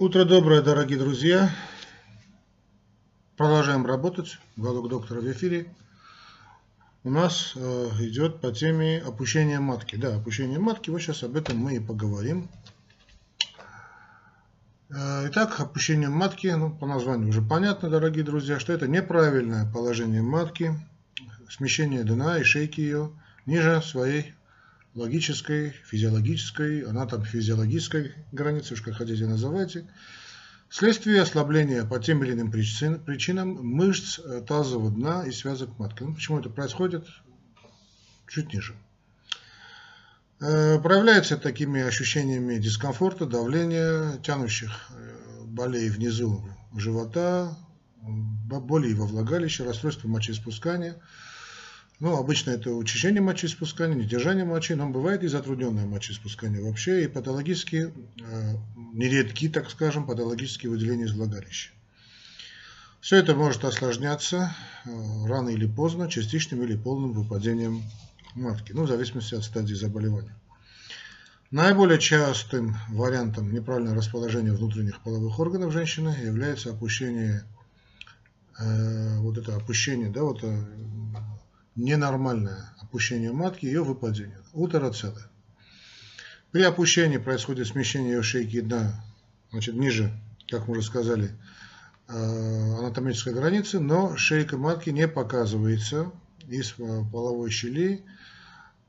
Утро доброе, дорогие друзья. Продолжаем работать. Галок доктора в эфире. У нас э, идет по теме опущения матки. Да, опущение матки. Вот сейчас об этом мы и поговорим. Э, итак, опущение матки, ну, по названию уже понятно, дорогие друзья, что это неправильное положение матки, смещение дна и шейки ее ниже своей логической, физиологической, анатом-физиологической границы, уж как хотите называйте, вследствие ослабления по тем или иным причинам мышц э, тазового дна и связок матки. Ну, почему это происходит? Чуть ниже. Э, проявляется такими ощущениями дискомфорта, давления, тянущих э, болей внизу живота, боли во влагалище, расстройства мочеиспускания – ну, обычно это учащение мочеиспускания, недержание мочи, но бывает и затрудненное мочеиспускание вообще, и патологические, э, нередки, так скажем, патологические выделения из влагалища. Все это может осложняться э, рано или поздно частичным или полным выпадением матки, ну, в зависимости от стадии заболевания. Наиболее частым вариантом неправильного расположения внутренних половых органов женщины является опущение, э, вот это опущение, да, вот э, ненормальное опущение матки, ее выпадение, утероцелы. При опущении происходит смещение ее шейки дна, значит, ниже, как мы уже сказали, э, анатомической границы, но шейка матки не показывается из э, половой щели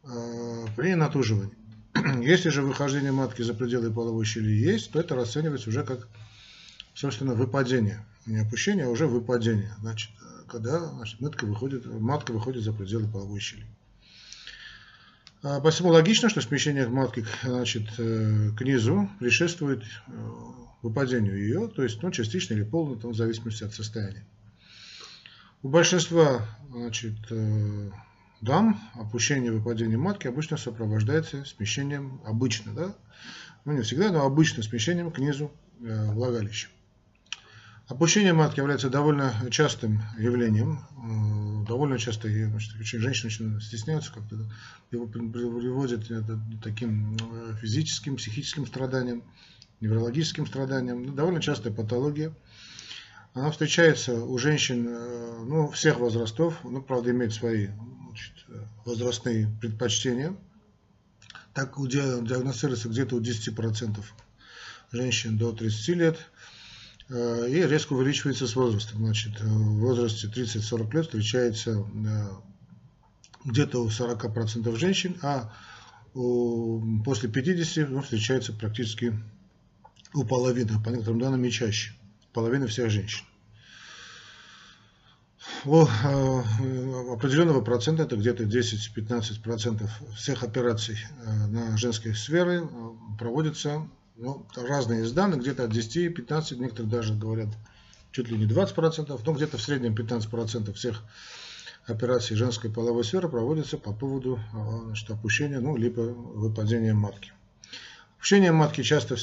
э, при натуживании. Если же выхождение матки за пределы половой щели есть, то это расценивается уже как, собственно, выпадение. Не опущение, а уже выпадение. Значит, когда значит, матка, выходит, матка выходит за пределы половой щели. А, посему логично, что смещение матки значит, э, к низу предшествует э, выпадению ее, то есть ну, частично или полно, там, в зависимости от состояния. У большинства значит, э, дам опущение выпадения матки обычно сопровождается смещением, обычно, да, ну не всегда, но обычно смещением к низу влагалища. Опущение матки является довольно частым явлением. Э, довольно часто значит, женщины стесняются как-то. Его приводят это таким э, физическим, психическим страданиям, неврологическим страданиям. Ну, довольно частая патология. Она встречается у женщин э, ну, всех возрастов, ну, правда, имеет свои значит, возрастные предпочтения. Так диагностируется где-то у 10% женщин до 30 лет – и резко увеличивается с возрастом. Значит, э, в возрасте 30-40 лет встречается э, где-то у 40% женщин, а после 50 ну, встречается практически у половины, по некоторым данным и чаще, половины всех женщин. У определенного процента, это где-то 10-15% всех операций на женской сферы проводится ну, разные из данных, где-то от 10-15, некоторые даже говорят чуть ли не 20%, но где-то в среднем 15% всех операций женской половой сферы проводится по поводу а, значит, опущения, ну, либо выпадения матки. Опущение матки часто,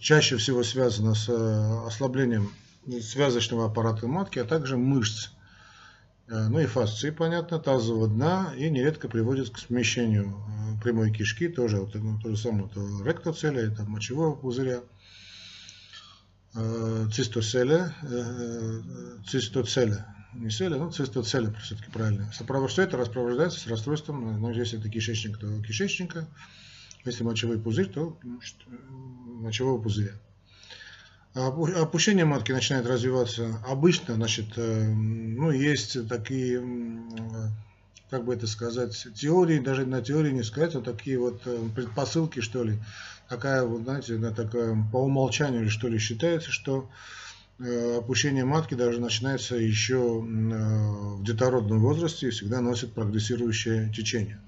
чаще всего связано с э, ослаблением связочного аппарата матки, а также мышц, э, ну и фасции, понятно, тазового дна, и нередко приводит к смещению э, прямой кишки, тоже вот, ну, то же самое, то ректоцеля, это мочевого пузыря, цистоцеля, цистоцеля, не целя, но цистоцеля все-таки правильно. Все это распровождается с расстройством, ну, если это кишечник, то кишечника, если мочевой пузырь, то значит, мочевого пузыря. Опущение матки начинает развиваться обычно, значит, э, ну, есть такие, как бы это сказать, теории, даже на теории не сказать, а такие вот э, предпосылки, что ли, такая вот, знаете, такая, по умолчанию, что ли, считается, что э, опущение матки даже начинается еще в детородном возрасте и всегда носит прогрессирующее течение.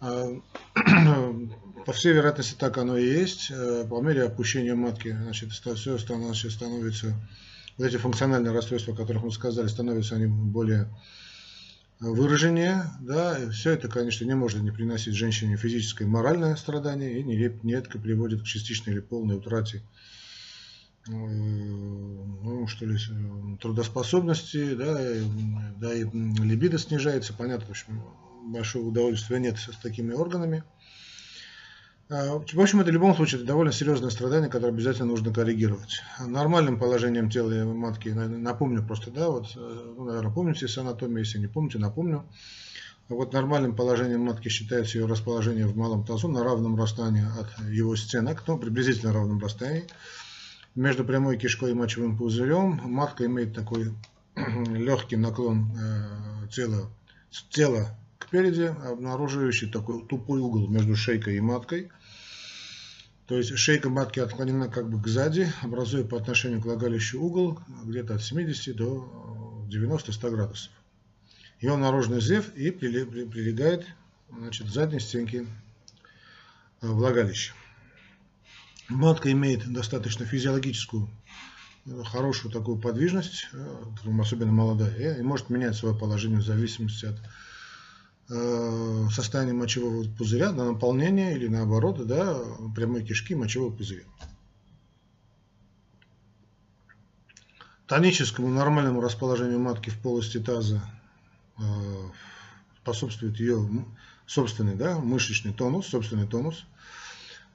А, по всей вероятности так оно и есть. Э, по мере опущения матки, значит, все становится вот эти функциональные расстройства, о которых мы сказали, становятся они более выраженнее. Да, все это, конечно, не может не приносить женщине физическое и моральное страдание и нередко приводит к частичной или полной утрате э, ну, что ли, трудоспособности, да, и, да, и либидо снижается, понятно, в общем, большого удовольствия нет с такими органами. А, в общем, это в любом случае довольно серьезное страдание, которое обязательно нужно коррегировать. Нормальным положением тела матки, напомню просто, да, вот, э, ну, наверное, помните с анатомией, если не помните, напомню. Вот нормальным положением матки считается ее расположение в малом тазу на равном расстоянии от его стенок, ну, приблизительно равном расстоянии. Между прямой кишкой и мочевым пузырем матка имеет такой легкий наклон э, тела, тела кпереди, обнаруживающий такой тупой угол между шейкой и маткой. То есть шейка матки отклонена как бы к сзади, образуя по отношению к влагалищу угол где-то от 70 до 90-100 градусов. Его наружный зев и прилегает значит, к задней стенке э, влагалища. Матка имеет достаточно физиологическую э, хорошую такую подвижность, э, особенно молодая, и может менять свое положение в зависимости от Э, состояние мочевого пузыря на наполнение или наоборот да, прямой кишки мочевого пузыря. Тоническому нормальному расположению матки в полости таза э, способствует ее собственный да, мышечный тонус, собственный тонус.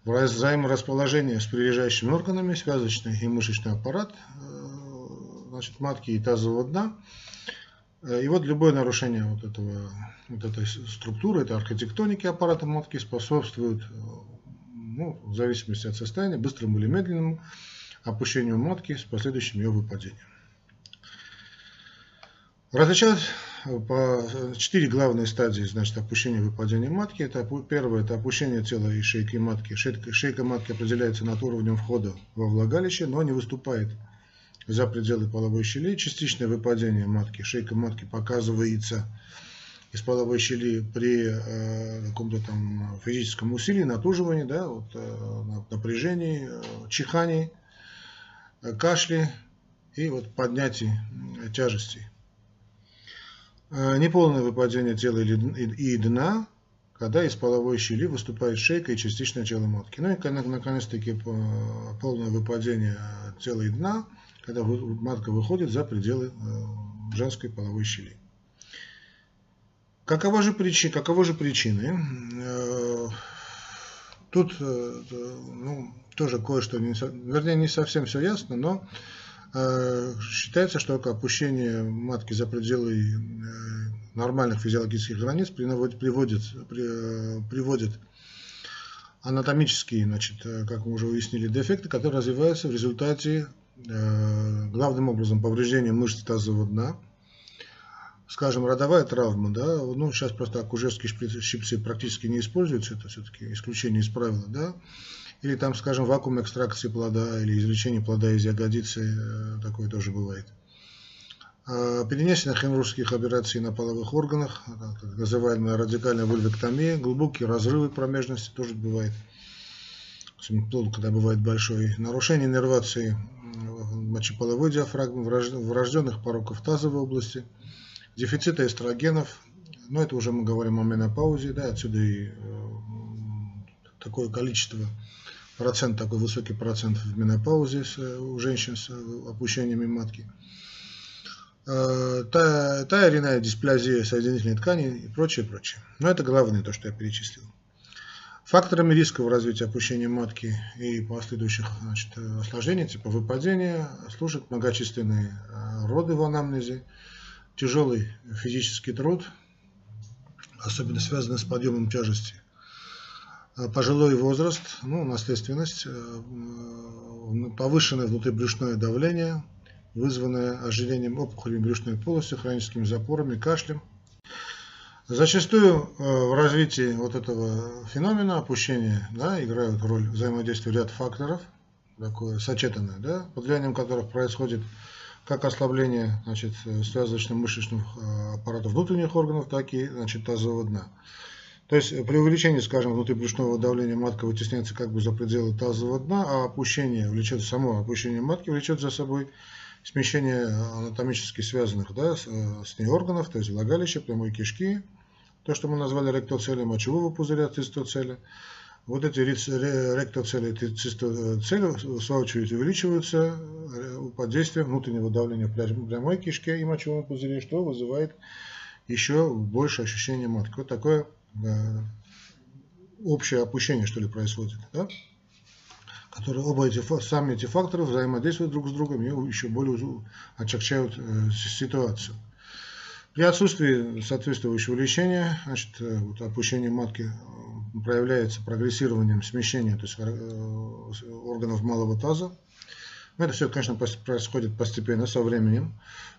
Взаиморасположение с прилежащими органами, связочный и мышечный аппарат э, значит, матки и тазового дна – Э, и вот любое нарушение вот, этого, вот этой структуры, этой архитектоники аппарата матки способствует, э, ну, в зависимости от состояния, быстрому или медленному опущению матки с последующим ее выпадением. Различают э, по четыре главные стадии значит, опущения и выпадения матки. Это, первое – это опущение тела и шейки матки. Шейка, шейка матки определяется над уровнем входа во влагалище, но не выступает за пределы половой щели. Частичное выпадение матки, шейка матки показывается из половой щели при э, каком-то там физическом усилии, натуживании, да, вот, э, напряжении, э, чихании, э, кашле и вот поднятии э, тяжестей. Э, неполное выпадение тела и, и, и дна, когда из половой щели выступает шейка и частичное тело матки. Ну и наконец-таки э, полное выпадение и дна – когда матка выходит за пределы э, женской половой щели. Какова же причина, каковы же причины? Э, тут э, ну, тоже кое-что, не, вернее, не совсем все ясно, но считается, что опущение матки за пределы нормальных физиологических границ приводит, приводит, приводит анатомические, значит, как мы уже выяснили, дефекты, которые развиваются в результате Э, главным образом повреждение мышц тазового дна, скажем, родовая травма, да, ну, сейчас просто акушерские щипцы практически не используются, это все-таки исключение из правила, да, или там, скажем, вакуум экстракции плода, или извлечение плода из ягодицы, э, такое тоже бывает. А, перенесение хирургических операций на половых органах, так называемая радикальная вульвектомия, глубокие разрывы промежности тоже бывает, плод, когда бывает большой, нарушение нервации мочеполовой диафрагмы, врожденных пороков тазовой области, дефицита эстрогенов, но это уже мы говорим о менопаузе, да, отсюда и э, такое количество, процент, такой высокий процент в менопаузе у женщин с опущениями матки. Э, та, та дисплазия соединительной ткани и прочее, прочее. Но это главное, то, что я перечислил. Факторами риска в развитии опущения матки и последующих значит, осложнений, типа выпадения, служат многочисленные э, роды в анамнезе, тяжелый физический труд, особенно связанный с подъемом тяжести, э, пожилой возраст, ну, наследственность, повышенное внутрибрюшное давление, вызванное ожирением опухолями брюшной полости, хроническими запорами, кашлем – Зачастую э, в развитии вот этого феномена опущения да, играют роль взаимодействия ряд факторов, такое сочетанное, да, под влиянием которых происходит как ослабление значит, связочно-мышечных э, аппаратов внутренних органов, так и значит, тазового дна. То есть при увеличении, скажем, внутрибрюшного давления матка вытесняется как бы за пределы тазового дна, а опущение влечет, само опущение матки влечет за собой смещение анатомически связанных да, с, э, с ней органов, то есть влагалища, прямой кишки, то, что мы назвали ректоцели мочевого пузыря, цистоцели. Вот эти ректоцели и цистоцели, в свою очередь, увеличиваются э, под действием внутреннего давления прямой кишке и мочевом пузыре, что вызывает еще больше ощущение матки. Вот такое э, общее опущение, что ли, происходит, да? Которые оба эти, сами эти факторы взаимодействуют друг с другом и еще более отягчают э, ситуацию. При отсутствии соответствующего лечения, значит, э, вот опущение матки э, проявляется прогрессированием смещения то есть, органов малого таза. Это все, конечно, происходит постепенно, со временем.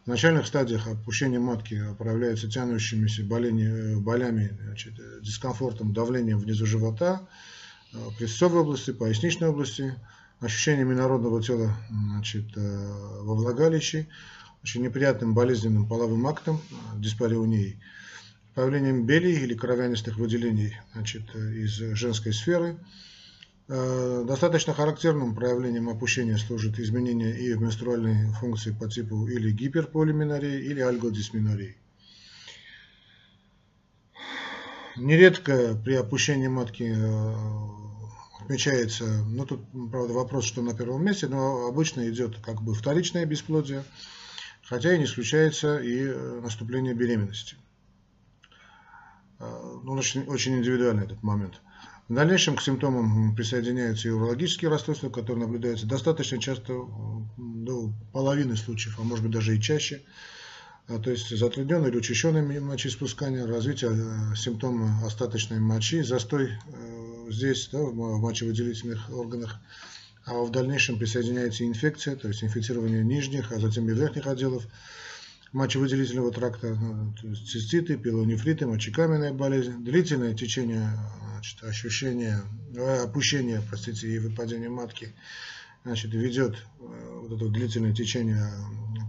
В начальных стадиях опущение матки проявляется тянущимися болями значит, дискомфортом, давлением внизу живота, Э, крестцовой области, поясничной области, ощущениями народного тела значит, э, во влагалище, очень неприятным болезненным половым актом, э, диспареунией, появлением белей или кровянистых выделений значит, из женской сферы. Достаточно характерным проявлением опущения служит изменение и в менструальной функции по типу или гиперполиминарии, или альгодисминарии. Нередко при опущении матки отмечается, ну тут, правда, вопрос, что на первом месте, но обычно идет как бы вторичное бесплодие, хотя и не исключается и э, наступление беременности. А, ну, очень, очень индивидуальный этот момент. В дальнейшем к симптомам присоединяются и урологические расстройства, которые наблюдаются достаточно часто, до половины случаев, а может быть даже и чаще. То есть затрудненное или учащенное мочеиспускание, развитие э, симптома остаточной мочи, застой э, здесь, да, в мочевыделительных органах, а в дальнейшем присоединяется инфекция, то есть инфицирование нижних, а затем и верхних отделов мочевыделительного тракта, ну, то есть циститы, пилонефриты, мочекаменная болезнь, длительное течение, значит, ощущение, э, опущение, простите, и выпадение матки, значит, ведет э, вот это длительное течение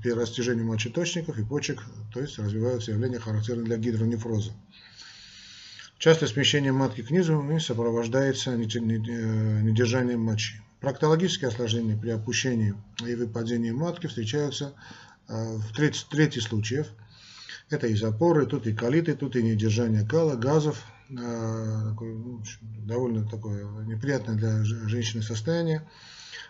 при растяжении мочеточников и почек, то есть развиваются явления, характерные для гидронефроза. Часто смещение матки к низу сопровождается э, недержанием мочи. Проктологические осложнения при опущении и выпадении матки встречаются э, в трети случаев. Это и запоры, тут и колиты, тут и недержание кала, газов. Э, ну, довольно такое неприятное для женщины состояние.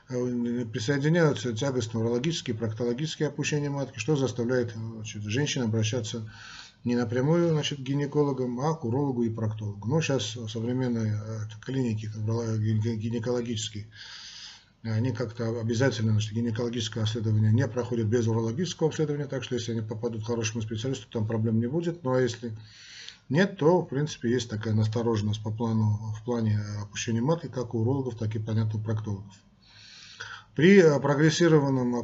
Присоединяются тягостно-урологические, проктологические опущения матки, что заставляет значит, женщин обращаться не напрямую значит, гинекологам, а к урологу и проктологу. Но сейчас современные э, клиники гинекологические, они как-то обязательно, значит, гинекологическое обследование не проходят без урологического обследования, так что если они попадут к хорошему специалисту, там проблем не будет. Ну а если нет, то в принципе есть такая настороженность по плану, в плане опущения матки, как у урологов, так и, понятно, у проктологов. При прогрессированном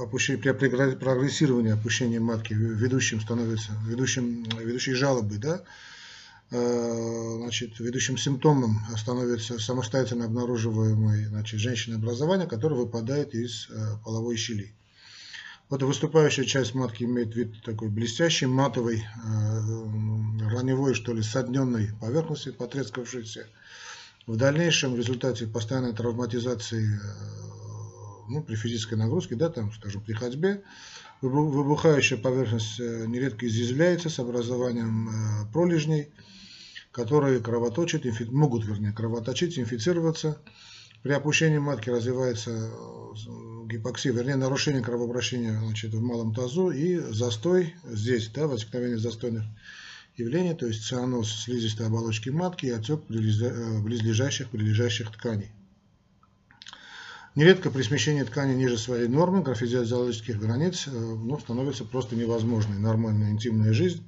опущении, при прогрессировании опущения матки ведущим становится, ведущим, ведущей жалобы, да, э, значит, ведущим симптомом становится самостоятельно обнаруживаемое значит, женщинообразование, которое выпадает из э, половой щели. Вот выступающая часть матки имеет вид такой блестящий, матовой, э, раневой, что ли, содненной поверхности, потрескавшейся. В дальнейшем в результате постоянной травматизации ну, при физической нагрузке, да, там, скажем, при ходьбе, выбухающая поверхность э, нередко изъязвляется с образованием э, пролежней, которые кровоточат, могут, вернее, кровоточить, инфицироваться. При опущении матки развивается э, гипоксия, вернее, нарушение кровообращения значит, в малом тазу и застой здесь, да, возникновение застойных явлений, то есть цианоз слизистой оболочки матки и отек близлежащих, прилежащих тканей. Нередко при смещении ткани ниже своей нормы, графизиологических границ, э, ну, становится просто невозможной нормальная интимная жизнь.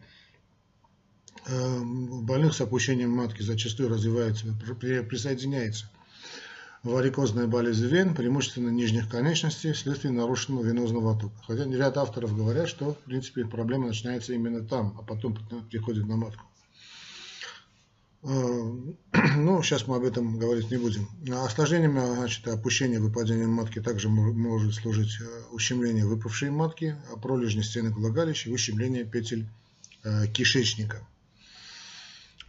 Э, в больных с опущением матки зачастую развивается, присоединяется варикозная болезнь вен, преимущественно нижних конечностей, вследствие нарушенного венозного оттока. Хотя ряд авторов говорят, что в принципе проблема начинается именно там, а потом приходит на матку. Э, ну, сейчас мы об этом говорить не будем. Осложнениями значит, опущения выпадения матки также может служить э, ущемление выпавшей матки, пролежни стенок влагалища ущемление петель э, кишечника.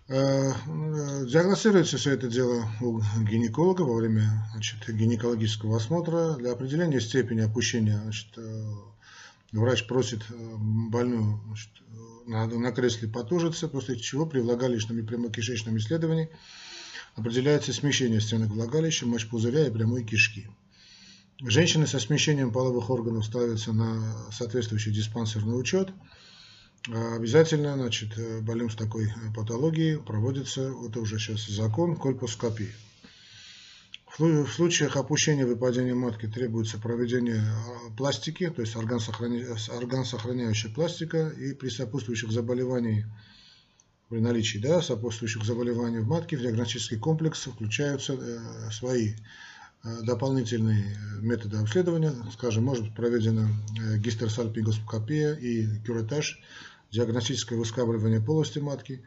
Диагностируется все это дело у гинеколога во время значит, гинекологического осмотра. Для определения степени опущения значит, врач просит больную значит, на, на кресле потужится, после чего при влагалищном и прямокишечном исследовании определяется смещение стенок влагалища, мочпузыря и прямой кишки. Женщины со смещением половых органов ставятся на соответствующий диспансерный учет. Обязательно, значит, больным с такой патологией проводится, это уже сейчас закон, кольпоскопия. В случаях опущения выпадения матки требуется проведение а, пластики, то есть орган-сохраняющая пластика, и при сопутствующих заболеваниях, при наличии да, сопутствующих заболеваний в матке в диагностический комплекс включаются э, свои э, дополнительные методы обследования, скажем, может быть проведена э, гистерсальпингоскопия и кюретаж, диагностическое выскабливание полости матки,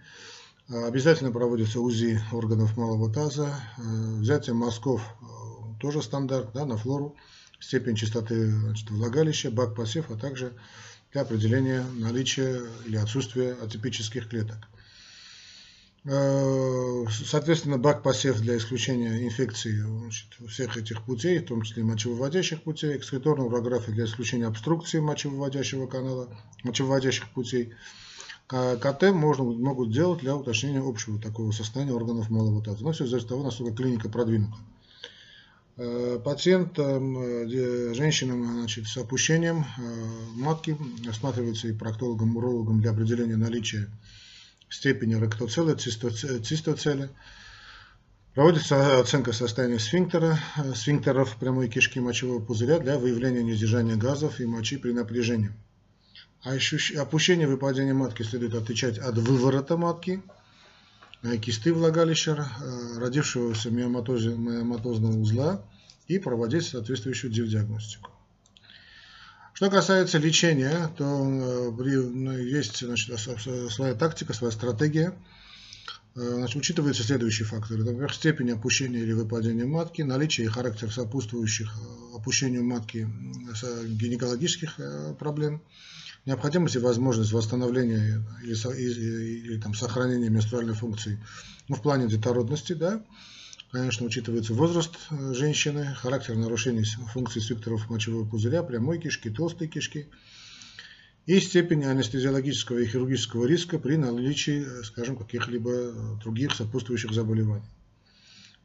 Обязательно проводится УЗИ органов малого таза, э, взятие мазков э, тоже стандарт да, на флору, степень чистоты значит, влагалища, бак посев, а также для определения наличия или отсутствия атипических клеток. Э, соответственно, бак посев для исключения инфекций значит, всех этих путей, в том числе мочевыводящих путей, экскреторная урография для исключения обструкции мочевыводящего канала, мочевыводящих путей, КТ можно, могут делать для уточнения общего такого состояния органов малого таза. Но все зависит от того, насколько клиника продвинута. Э, пациентам, э, женщинам значит, с опущением матки осматривается и проктологом, урологом для определения наличия степени ректоцели, цистоцели. Проводится оценка состояния сфинктера, сфинктеров прямой кишки мочевого пузыря для выявления недержания газов и мочи при напряжении. А опущение выпадения матки следует отличать от выворота матки, э, кисты влагалища, э, родившегося миоматозного узла и проводить соответствующую диагностику. Что касается лечения, то э, ну, есть значит, своя тактика, своя стратегия. Значит, учитываются следующие факторы. Например, степень опущения или выпадения матки, наличие и характер сопутствующих опущению матки гинекологических проблем, необходимость и возможность восстановления или, или, или там, сохранения менструальной функции ну, в плане детородности, да, конечно, учитывается возраст э, женщины, характер нарушений функций свиктеров мочевого пузыря, прямой кишки, толстой кишки и степень анестезиологического и хирургического риска при наличии, э, скажем, каких-либо э, других сопутствующих заболеваний.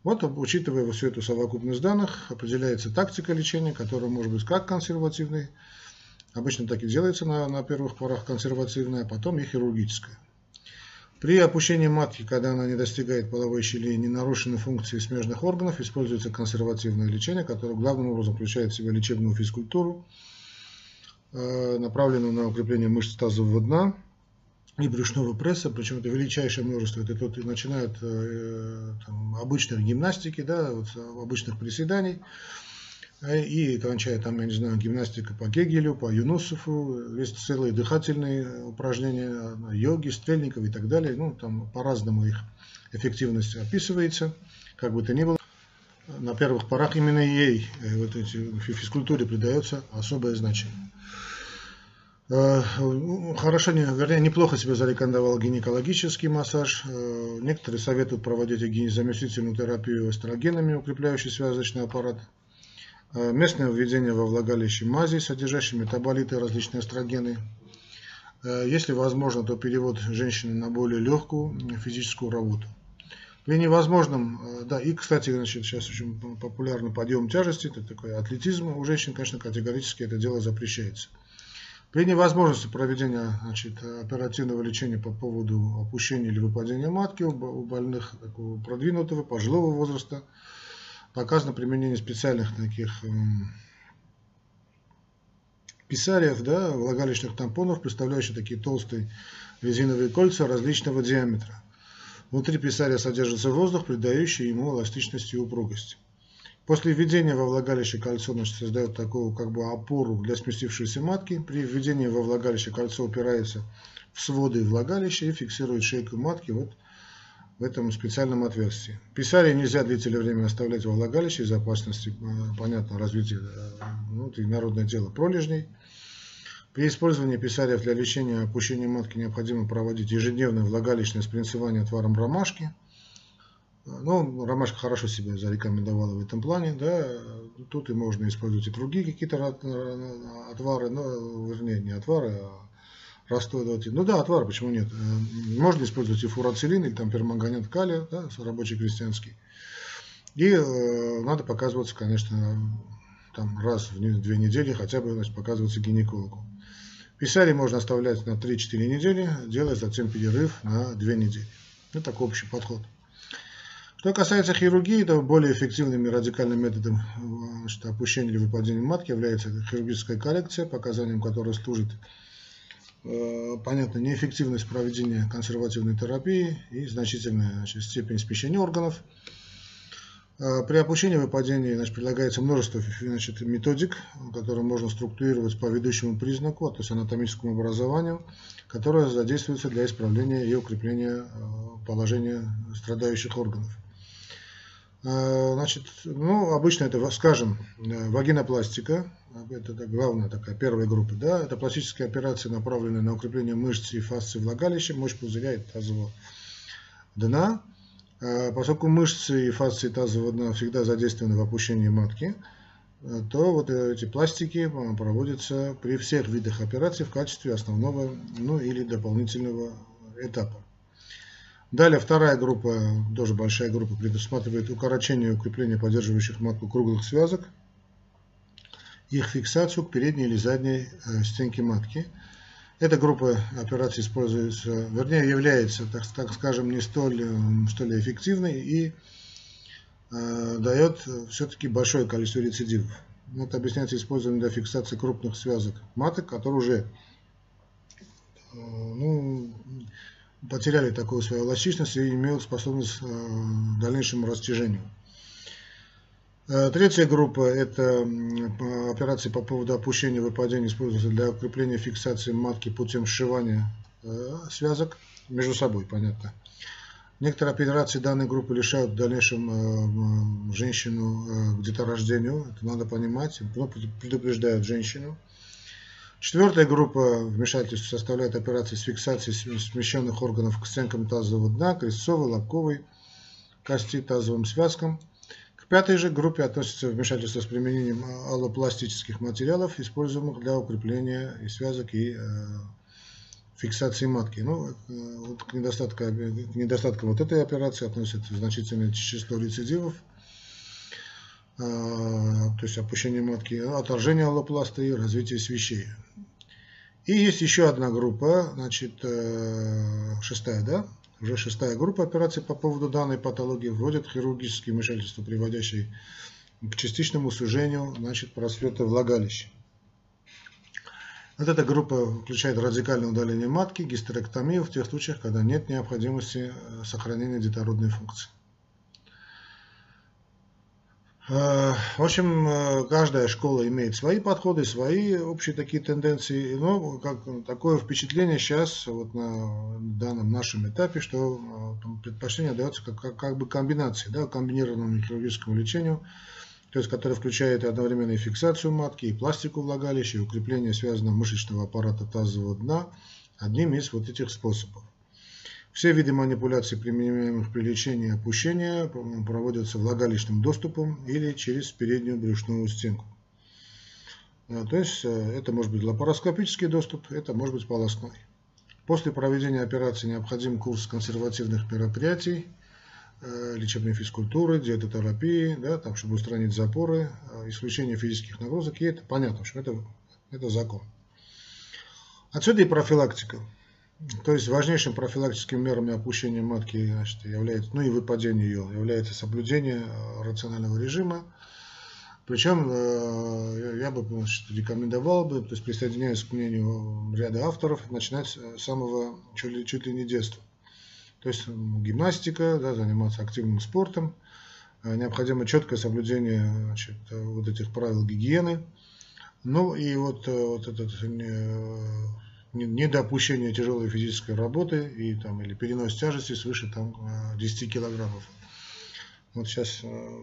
Вот, учитывая всю эту совокупность данных, определяется тактика лечения, которая может быть как консервативной, Обычно так и делается на, на первых порах консервативная, а потом и хирургическая. При опущении матки, когда она не достигает половой щели, не нарушены функции смежных органов, используется консервативное лечение, которое главным образом включает в себя лечебную физкультуру, э, направленную на укрепление мышц тазового дна и брюшного пресса, причем это величайшее множество, это тут начинают от э, обычных гимнастики, да, вот, обычных приседаний, и кончая там, я не знаю, гимнастика по Гегелю, по Юнусову, есть целые дыхательные упражнения, йоги, стрельников и так далее. Ну, там по-разному их эффективность описывается, как бы то ни было. На первых порах именно ей, э, вот эти, физкультуре придается особое значение. Э, хорошо, вернее, неплохо себя зарекомендовал гинекологический массаж. Э, некоторые советуют проводить заместительную терапию эстрогенами, укрепляющий связочный аппарат. Э, местное введение во влагалище мази, содержащие метаболиты, различные эстрогены. Э, если возможно, то перевод женщины на более легкую физическую работу. При невозможном, э, да, и, кстати, значит, сейчас очень популярный подъем тяжести, это такой атлетизм у женщин, конечно, категорически это дело запрещается. При невозможности проведения значит, оперативного лечения по поводу опущения или выпадения матки у больных такого продвинутого пожилого возраста, показано применение специальных таких эм, писариев, да, влагалищных тампонов, представляющих такие толстые резиновые кольца различного диаметра. Внутри писария содержится воздух, придающий ему эластичность и упругость. После введения во влагалище кольцо значит, создает такую как бы опору для сместившейся матки. При введении во влагалище кольцо упирается в своды влагалища и фиксирует шейку матки вот в этом специальном отверстии. Писарий нельзя длительное время оставлять во влагалище из-за опасности, э, понятно, развития э, ну, народное дело пролежней. При использовании писариев для лечения опущения матки необходимо проводить ежедневное влагалищное спринцевание отваром ромашки. Э, ну, ромашка хорошо себя зарекомендовала в этом плане, да, тут и можно использовать и другие какие-то отвары, но, вернее, не отвары, а расстойный Ну да, отвар, почему нет? Э, можно использовать и фурацилин, или там перманганат калия, да, рабочий крестьянский. И э, надо показываться, конечно, там раз в две недели хотя бы значит, показываться гинекологу. Писали можно оставлять на 3-4 недели, делая затем перерыв на 2 недели. Это такой общий подход. Что касается хирургии, то более эффективным и радикальным методом значит, опущения или выпадения матки является хирургическая коррекция, показанием которой служит э, понятно, неэффективность проведения консервативной терапии и значительная значит, степень смещения органов – а, при опущении выпадения значит, предлагается множество значит, методик, которые можно структурировать по ведущему признаку, то есть анатомическому образованию, которое задействуется для исправления и укрепления а, положения страдающих органов. А, значит, ну, обычно это, скажем, вагинопластика, это главная такая первая группа, да, это пластические операции, направленные на укрепление мышц и фасции влагалища, мощь пузыря и тазового дна, а, поскольку мышцы и фасции тазового дна всегда задействованы в опущении матки, э, то вот эти пластики проводятся при всех видах операций в качестве основного ну, или дополнительного этапа. Далее вторая группа, тоже большая группа, предусматривает укорочение и укрепление поддерживающих матку круглых связок, их фиксацию к передней или задней э, стенке матки – эта группа операций используется, вернее, является, так, так скажем, не столь, что ли, эффективной и э, дает все-таки большое количество рецидивов. Это объясняется использованием для фиксации крупных связок маток, которые уже э, ну, потеряли такую свою эластичность и имеют способность э, к дальнейшему растяжению. Э, третья группа – это операции по поводу опущения и выпадения используются для укрепления фиксации матки путем сшивания э, связок между собой, понятно. Некоторые операции данной группы лишают в дальнейшем женщину к деторождению, это надо понимать, но предупреждают женщину. Четвертая группа вмешательств составляет операции с фиксацией смещенных органов к стенкам тазового дна, крестцовой, лобковой, кости тазовым связкам – пятой же группе относится вмешательство с применением аллопластических материалов, используемых для укрепления и связок и э, фиксации матки. Ну, э, вот к, недостатку, к недостаткам вот этой операции относится значительное число рецидивов, то есть опущение матки, отторжение аллопласта и развитие свищей. И есть еще одна группа, значит, э, шестая, да, уже шестая группа операций по поводу данной патологии вводят хирургические вмешательства, приводящие к частичному сужению значит, просвета влагалища. Вот эта группа включает радикальное удаление матки, гистерэктомию в тех случаях, когда нет необходимости э, сохранения детородной функции. Э, в общем, э, каждая школа имеет свои подходы, свои общие такие тенденции. Но как, такое впечатление сейчас вот на данном нашем этапе, что э, предпочтение дается как, как, как бы комбинации, да, комбинированному хирургическому лечению, то есть которое включает одновременно и фиксацию матки, и пластику влагалища, и укрепление связанного мышечного аппарата тазового дна одним из вот этих способов. Все виды манипуляций, применяемых при лечении опущения, проводятся влагалищным доступом или через переднюю брюшную стенку. А, то есть э, это может быть лапароскопический доступ, это может быть полостной. После проведения операции необходим курс консервативных мероприятий, э, лечебной физкультуры, диетотерапии, да, там, чтобы устранить запоры, э, исключение физических нагрузок, и это понятно, общем, это, это закон. Отсюда и профилактика. То есть важнейшим профилактическим мерами опущения матки значит, является, ну и выпадения ее, является соблюдение э, рационального режима. Причем э, я бы значит, рекомендовал бы, то есть присоединяюсь к мнению ряда авторов, начинать с самого чуть ли, чуть ли не детства. То есть гимнастика, да, заниматься активным спортом, э, необходимо четкое соблюдение значит, вот этих правил гигиены. Ну и вот, вот этот недопущение тяжелой физической работы и, там, или перенос тяжести свыше там, 10 э, килограммов. Вот сейчас э,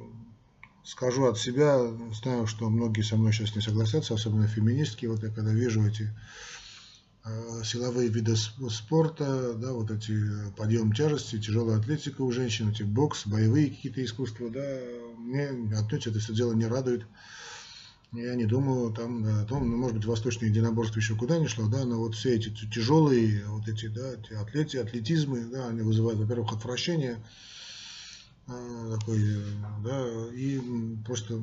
скажу от себя, знаю, что многие со мной сейчас не согласятся, особенно феминистки, вот я когда вижу эти э, силовые виды спорта, да, вот эти подъем тяжести, тяжелая атлетика у женщин, эти бокс, боевые какие-то искусства, да, мне отнюдь это все дело не радует. Я не думаю, там, да, там, ну, может быть, восточное единоборство еще куда не шло, да, но вот все эти тяжелые, вот эти, да, эти атлети, атлетизмы, да, они вызывают, во-первых, отвращение, а, такой, да, и просто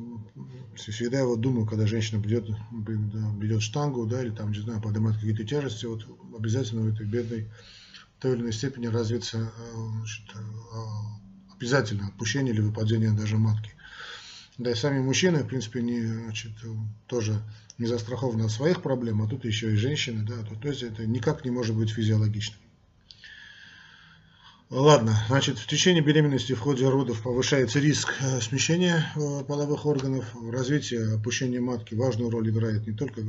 всегда вот думаю, когда женщина берет, берет штангу, да, или там, не знаю, поднимает какие-то тяжести, вот обязательно у этой бедной в той или иной степени развиться а, значит, а, обязательно опущение или выпадение даже матки. Да и сами мужчины, в принципе, не, значит, тоже не застрахованы от своих проблем, а тут еще и женщины, да, то, то есть это никак не может быть физиологичным. Ладно, значит, в течение беременности в ходе родов повышается риск э, смещения э, половых органов, в развитии опущения матки важную роль играет не только, э,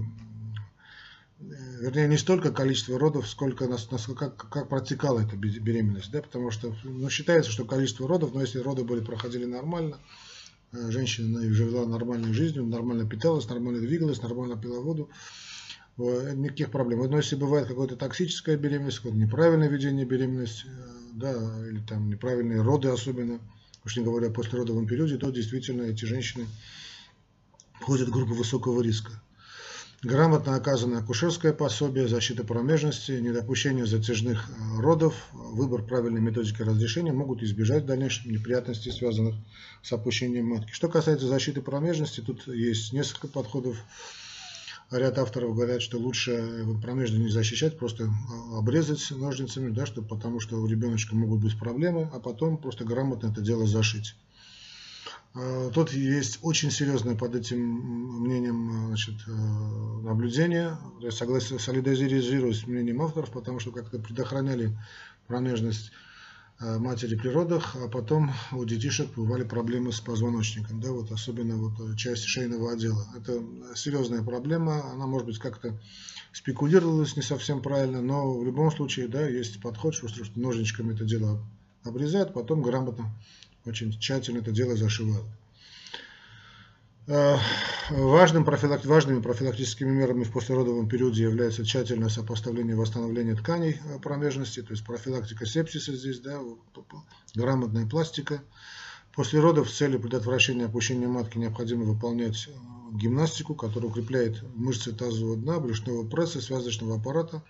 вернее, не столько количество родов, сколько насколько, как, как протекала эта беременность, да, потому что ну, считается, что количество родов, но если роды были проходили нормально, женщина жила нормальной жизнью, нормально питалась, нормально двигалась, нормально пила воду, никаких проблем. Но если бывает какое-то токсическая беременность, какое-то неправильное ведение беременности, да, или там неправильные роды особенно, уж не говоря о послеродовом периоде, то действительно эти женщины входят в группу высокого риска. Грамотно оказанное акушерское пособие, защита промежности, недопущение затяжных э, родов, выбор правильной методики разрешения могут избежать в дальнейшем неприятностей, связанных с опущением матки. Что касается защиты промежности, тут есть несколько подходов ряд авторов говорят, что лучше вот промежность не защищать, просто обрезать ножницами, да, что, потому что у ребеночка могут быть проблемы, а потом просто грамотно это дело зашить. А, тут есть очень серьезное под этим мнением значит, э, наблюдение. Я согласен, солидаризируюсь с мнением авторов, потому что как-то предохраняли промежность Э, матери при родах, а потом у детишек бывали проблемы с позвоночником, да, вот особенно вот э, часть шейного отдела. Это серьезная проблема, она может быть как-то спекулировалась не совсем правильно, но в любом случае, да, есть подход, что, что ножничками это дело обрезают, потом грамотно, очень тщательно это дело зашивают. Э, важным профилак... Важными профилактическими мерами в послеродовом периоде является тщательное сопоставление и восстановление тканей э, промежности, то есть профилактика сепсиса здесь, да, грамотная пластика. После родов с целью предотвращения опущения матки необходимо выполнять э, гимнастику, которая укрепляет мышцы тазового дна, брюшного пресса, связочного аппарата,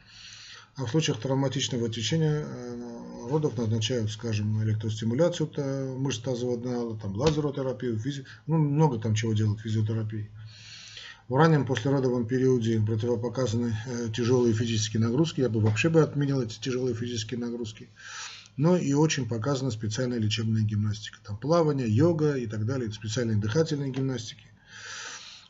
а в случаях травматичного течения э, родов назначают, скажем, электростимуляцию мышц тазового дна, там, лазеротерапию, физи... ну, много там чего делают физиотерапии. В раннем послеродовом периоде противопоказаны э, тяжелые физические нагрузки, я бы вообще бы отменил эти тяжелые физические нагрузки. Но и очень показана специальная лечебная гимнастика, там плавание, йога и так далее, специальные дыхательные гимнастики.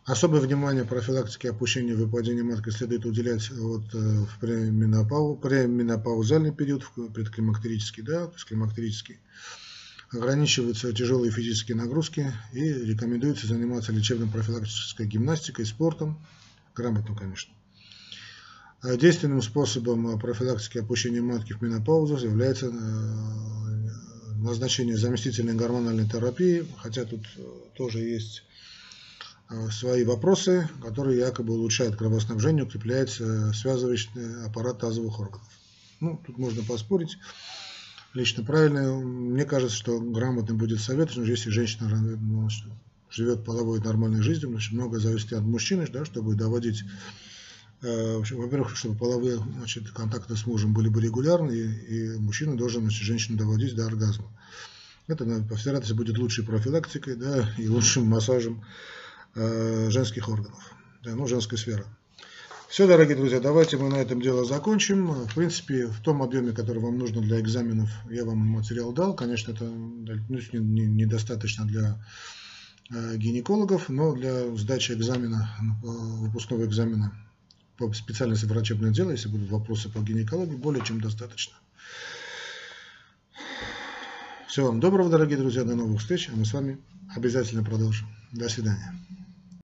Особое внимание профилактике опущения и выпадения матки следует уделять вот, э, в пременопау, пременопаузальный период, в предклимактерический, да, то есть климактерический. Ограничиваются тяжелые физические нагрузки и рекомендуется заниматься лечебно-профилактической гимнастикой, спортом, грамотно, конечно. А действенным способом профилактики опущения матки в менопаузу является э, назначение заместительной гормональной терапии, хотя тут э, тоже есть Э, свои вопросы, которые якобы улучшают кровоснабжение, укрепляет связывающий аппарат тазовых органов. Ну, тут можно поспорить. Лично правильно. Мне кажется, что грамотный будет совет, что если женщина ну, живет половой нормальной жизнью, значит, многое зависит от мужчины, да, чтобы доводить э, во-первых, чтобы половые значит, контакты с мужем были бы регулярны, и, и мужчина должен значит, женщину доводить до оргазма. Это, по всей вероятности, будет лучшей профилактикой да, и лучшим массажем Э, женских органов, ну, женской сферы. Все, дорогие друзья, давайте мы на этом дело закончим. В принципе, в том объеме, который вам нужно для экзаменов, я вам материал дал. Конечно, это недостаточно для э, гинекологов, но для сдачи экзамена, э, выпускного экзамена по специальности врачебное дело, если будут вопросы по гинекологии, более чем достаточно. Всего вам доброго, дорогие друзья, до новых встреч, а мы с вами обязательно продолжим. До свидания.